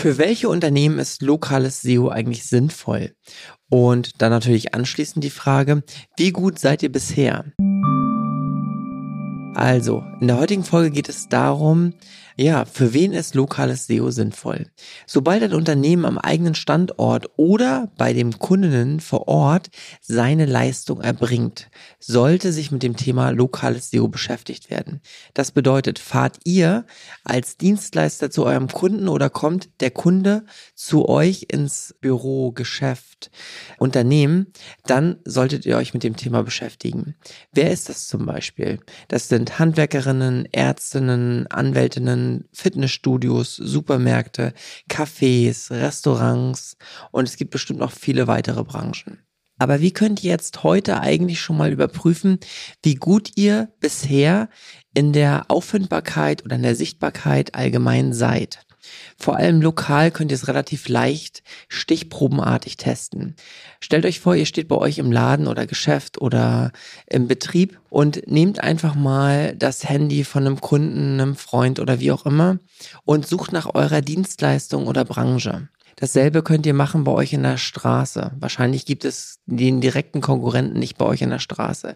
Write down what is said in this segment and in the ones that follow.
Für welche Unternehmen ist lokales SEO eigentlich sinnvoll? Und dann natürlich anschließend die Frage, wie gut seid ihr bisher? Also, in der heutigen Folge geht es darum, ja, für wen ist lokales SEO sinnvoll? Sobald ein Unternehmen am eigenen Standort oder bei dem Kundinnen vor Ort seine Leistung erbringt, sollte sich mit dem Thema lokales SEO beschäftigt werden. Das bedeutet, fahrt ihr als Dienstleister zu eurem Kunden oder kommt der Kunde zu euch ins Büro, Geschäft, Unternehmen, dann solltet ihr euch mit dem Thema beschäftigen. Wer ist das zum Beispiel? Das sind Handwerkerinnen, Ärztinnen, Anwältinnen, Fitnessstudios, Supermärkte, Cafés, Restaurants und es gibt bestimmt noch viele weitere Branchen. Aber wie könnt ihr jetzt heute eigentlich schon mal überprüfen, wie gut ihr bisher in der Auffindbarkeit oder in der Sichtbarkeit allgemein seid? Vor allem lokal könnt ihr es relativ leicht stichprobenartig testen. Stellt euch vor, ihr steht bei euch im Laden oder Geschäft oder im Betrieb und nehmt einfach mal das Handy von einem Kunden, einem Freund oder wie auch immer und sucht nach eurer Dienstleistung oder Branche. Dasselbe könnt ihr machen bei euch in der Straße. Wahrscheinlich gibt es den direkten Konkurrenten nicht bei euch in der Straße.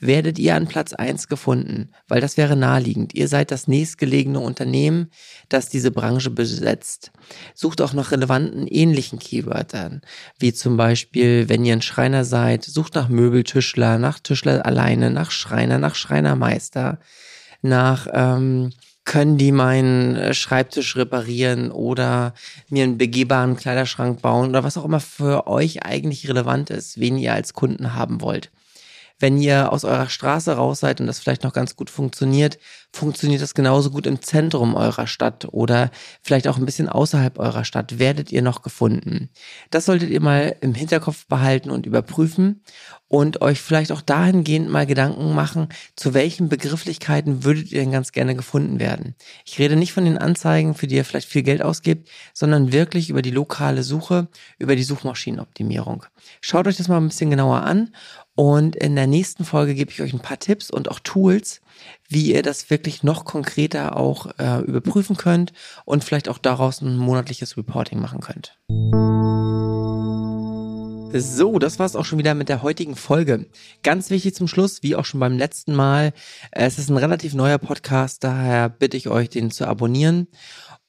Werdet ihr an Platz eins gefunden, weil das wäre naheliegend. Ihr seid das nächstgelegene Unternehmen, das diese Branche besetzt. Sucht auch nach relevanten ähnlichen Keywörtern, wie zum Beispiel, wenn ihr ein Schreiner seid, sucht nach Möbeltischler, nach Tischler alleine, nach Schreiner, nach Schreinermeister, nach ähm, können die meinen äh, Schreibtisch reparieren oder mir einen begehbaren Kleiderschrank bauen oder was auch immer für euch eigentlich relevant ist, wen ihr als Kunden haben wollt. Wenn ihr aus eurer Straße raus seid und das vielleicht noch ganz gut funktioniert, funktioniert das genauso gut im Zentrum eurer Stadt oder vielleicht auch ein bisschen außerhalb eurer Stadt. Werdet ihr noch gefunden? Das solltet ihr mal im Hinterkopf behalten und überprüfen und euch vielleicht auch dahingehend mal Gedanken machen, zu welchen Begrifflichkeiten würdet ihr denn ganz gerne gefunden werden. Ich rede nicht von den Anzeigen, für die ihr vielleicht viel Geld ausgibt, sondern wirklich über die lokale Suche, über die Suchmaschinenoptimierung. Schaut euch das mal ein bisschen genauer an und in der nächsten Folge gebe ich euch ein paar Tipps und auch Tools, wie ihr das wirklich noch konkreter auch äh, überprüfen könnt und vielleicht auch daraus ein monatliches Reporting machen könnt. So, das war's auch schon wieder mit der heutigen Folge. Ganz wichtig zum Schluss, wie auch schon beim letzten Mal, es ist ein relativ neuer Podcast, daher bitte ich euch, den zu abonnieren.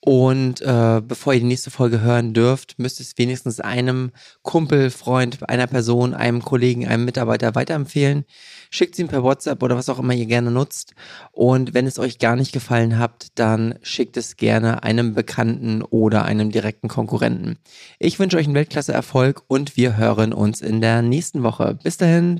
Und äh, bevor ihr die nächste Folge hören dürft, müsst ihr es wenigstens einem Kumpel, Freund, einer Person, einem Kollegen, einem Mitarbeiter weiterempfehlen. Schickt sie ihm per WhatsApp oder was auch immer ihr gerne nutzt. Und wenn es euch gar nicht gefallen habt, dann schickt es gerne einem Bekannten oder einem direkten Konkurrenten. Ich wünsche euch einen Weltklasse-Erfolg und wir hören uns in der nächsten Woche. Bis dahin.